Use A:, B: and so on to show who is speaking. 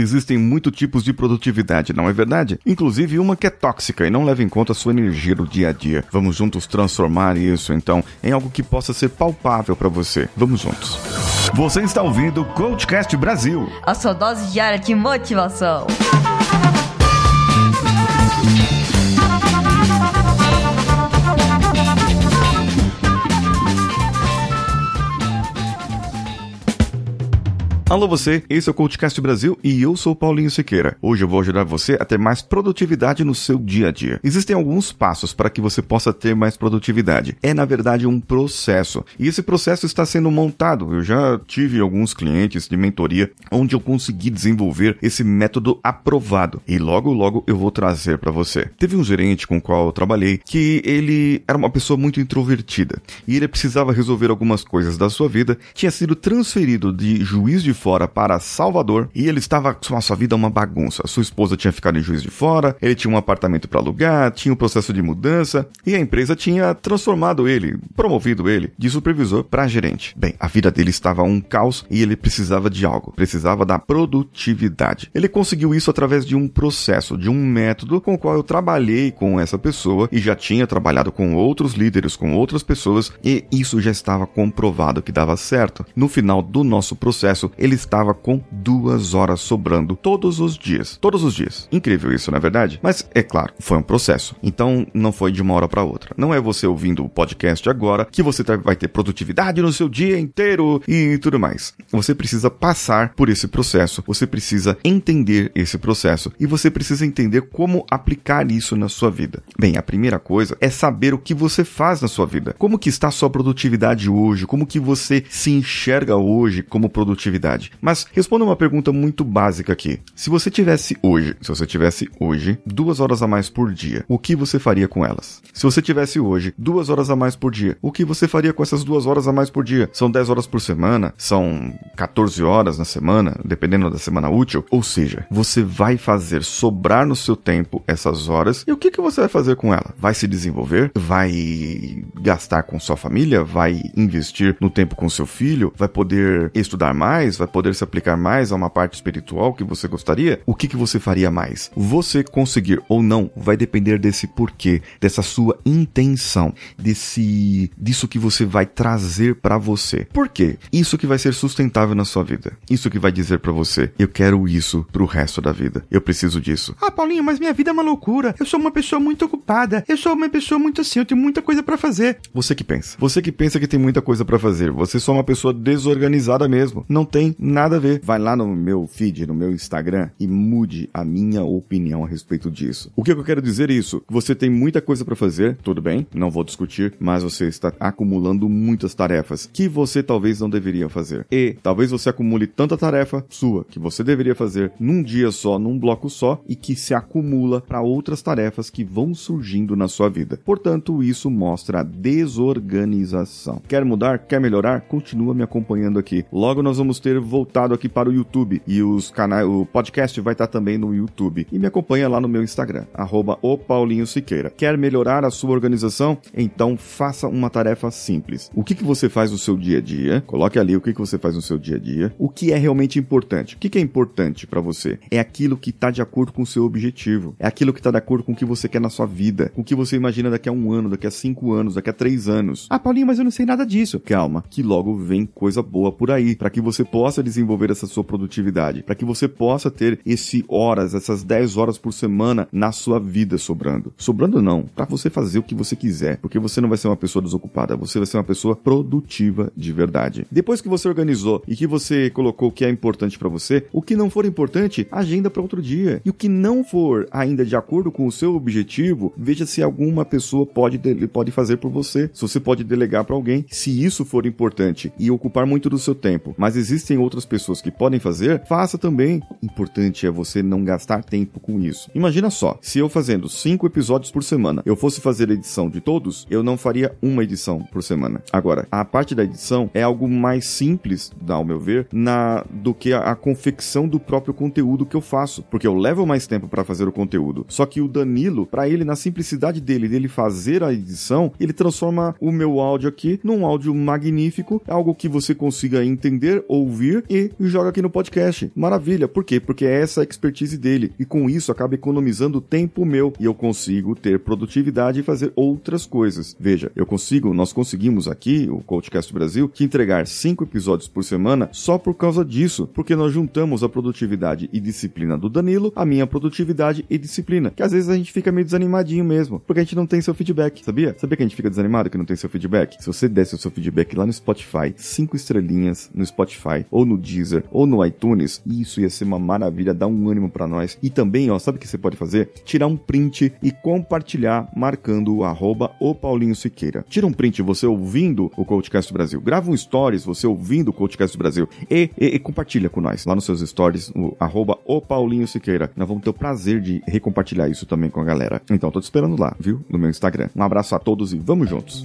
A: existem muitos tipos de produtividade, não é verdade? Inclusive uma que é tóxica e não leva em conta a sua energia do dia a dia. Vamos juntos transformar isso, então, em algo que possa ser palpável para você. Vamos juntos. Você está ouvindo o Coachcast Brasil.
B: A sua dose diária de motivação.
A: Alô você, esse é o Coachcast Brasil e eu sou Paulinho Siqueira. Hoje eu vou ajudar você a ter mais produtividade no seu dia a dia. Existem alguns passos para que você possa ter mais produtividade. É na verdade um processo e esse processo está sendo montado. Eu já tive alguns clientes de mentoria onde eu consegui desenvolver esse método aprovado e logo logo eu vou trazer para você. Teve um gerente com o qual eu trabalhei que ele era uma pessoa muito introvertida e ele precisava resolver algumas coisas da sua vida, tinha sido transferido de juiz de Fora para Salvador e ele estava com a sua vida uma bagunça. Sua esposa tinha ficado em Juiz de Fora, ele tinha um apartamento para alugar, tinha um processo de mudança e a empresa tinha transformado ele, promovido ele de supervisor para gerente. Bem, a vida dele estava um caos e ele precisava de algo, precisava da produtividade. Ele conseguiu isso através de um processo, de um método com o qual eu trabalhei com essa pessoa e já tinha trabalhado com outros líderes, com outras pessoas e isso já estava comprovado que dava certo. No final do nosso processo, ele estava com duas horas sobrando todos os dias. Todos os dias. Incrível isso, não é verdade? Mas, é claro, foi um processo. Então, não foi de uma hora para outra. Não é você ouvindo o podcast agora que você tá, vai ter produtividade no seu dia inteiro e tudo mais. Você precisa passar por esse processo. Você precisa entender esse processo. E você precisa entender como aplicar isso na sua vida. Bem, a primeira coisa é saber o que você faz na sua vida. Como que está a sua produtividade hoje? Como que você se enxerga hoje como produtividade? Mas responda uma pergunta muito básica aqui. Se você tivesse hoje, se você tivesse hoje duas horas a mais por dia, o que você faria com elas? Se você tivesse hoje duas horas a mais por dia, o que você faria com essas duas horas a mais por dia? São 10 horas por semana? São 14 horas na semana, dependendo da semana útil? Ou seja, você vai fazer sobrar no seu tempo essas horas e o que, que você vai fazer com ela? Vai se desenvolver? Vai gastar com sua família? Vai investir no tempo com seu filho? Vai poder estudar mais? Vai poder se aplicar mais a uma parte espiritual que você gostaria, o que, que você faria mais? Você conseguir ou não vai depender desse porquê, dessa sua intenção, desse disso que você vai trazer para você. Por quê? Isso que vai ser sustentável na sua vida. Isso que vai dizer para você, eu quero isso pro resto da vida. Eu preciso disso.
C: Ah, Paulinho, mas minha vida é uma loucura. Eu sou uma pessoa muito ocupada. Eu sou uma pessoa muito assim, eu tenho muita coisa para fazer.
A: Você que pensa. Você que pensa que tem muita coisa para fazer. Você é só uma pessoa desorganizada mesmo. Não tem nada a ver. Vai lá no meu feed, no meu Instagram e mude a minha opinião a respeito disso. O que eu quero dizer é isso? Você tem muita coisa para fazer, tudo bem, não vou discutir, mas você está acumulando muitas tarefas que você talvez não deveria fazer. E talvez você acumule tanta tarefa sua que você deveria fazer num dia só, num bloco só e que se acumula para outras tarefas que vão surgindo na sua vida. Portanto, isso mostra a desorganização. Quer mudar? Quer melhorar? Continua me acompanhando aqui. Logo nós vamos ter voltado aqui para o YouTube e os canais, o podcast vai estar também no YouTube. E me acompanha lá no meu Instagram, arroba o Paulinho Siqueira. Quer melhorar a sua organização? Então faça uma tarefa simples. O que, que você faz no seu dia a dia? Coloque ali o que, que você faz no seu dia a dia. O que é realmente importante? O que, que é importante para você? É aquilo que está de acordo com o seu objetivo. É aquilo que está de acordo com o que você quer na sua vida. Com o que você imagina daqui a um ano, daqui a cinco anos, daqui a três anos.
C: Ah, Paulinho, mas eu não sei nada disso.
A: Calma, que logo vem coisa boa por aí, para que você possa possa desenvolver essa sua produtividade, para que você possa ter esse horas, essas 10 horas por semana na sua vida sobrando. Sobrando não, para você fazer o que você quiser, porque você não vai ser uma pessoa desocupada, você vai ser uma pessoa produtiva de verdade. Depois que você organizou e que você colocou o que é importante para você, o que não for importante, agenda para outro dia. E o que não for ainda de acordo com o seu objetivo, veja se alguma pessoa pode pode fazer por você, se você pode delegar para alguém, se isso for importante e ocupar muito do seu tempo. Mas existem outras pessoas que podem fazer, faça também. Importante é você não gastar tempo com isso. Imagina só, se eu fazendo cinco episódios por semana, eu fosse fazer a edição de todos, eu não faria uma edição por semana. Agora, a parte da edição é algo mais simples, ao meu ver, na do que a, a confecção do próprio conteúdo que eu faço, porque eu levo mais tempo para fazer o conteúdo. Só que o Danilo, para ele na simplicidade dele, dele fazer a edição, ele transforma o meu áudio aqui num áudio magnífico, algo que você consiga entender, ouvir e joga aqui no podcast. Maravilha. Por quê? Porque é essa a expertise dele. E com isso acaba economizando tempo meu e eu consigo ter produtividade e fazer outras coisas. Veja, eu consigo, nós conseguimos aqui, o Coachcast Brasil, que entregar cinco episódios por semana só por causa disso, porque nós juntamos a produtividade e disciplina do Danilo, a minha produtividade e disciplina. Que às vezes a gente fica meio desanimadinho mesmo, porque a gente não tem seu feedback, sabia? Sabia que a gente fica desanimado que não tem seu feedback? Se você desse o seu feedback lá no Spotify, cinco estrelinhas no Spotify, ou no Deezer, ou no iTunes, isso ia ser uma maravilha, dar um ânimo para nós. E também, ó, sabe o que você pode fazer? Tirar um print e compartilhar marcando o arroba o Paulinho Siqueira. Tira um print você ouvindo o Coachcast Brasil. Grava um stories você ouvindo o Coachcast Brasil e, e, e compartilha com nós lá nos seus stories, o arroba o Paulinho Siqueira. Nós vamos ter o prazer de recompartilhar isso também com a galera. Então, tô te esperando lá, viu? No meu Instagram. Um abraço a todos e vamos juntos.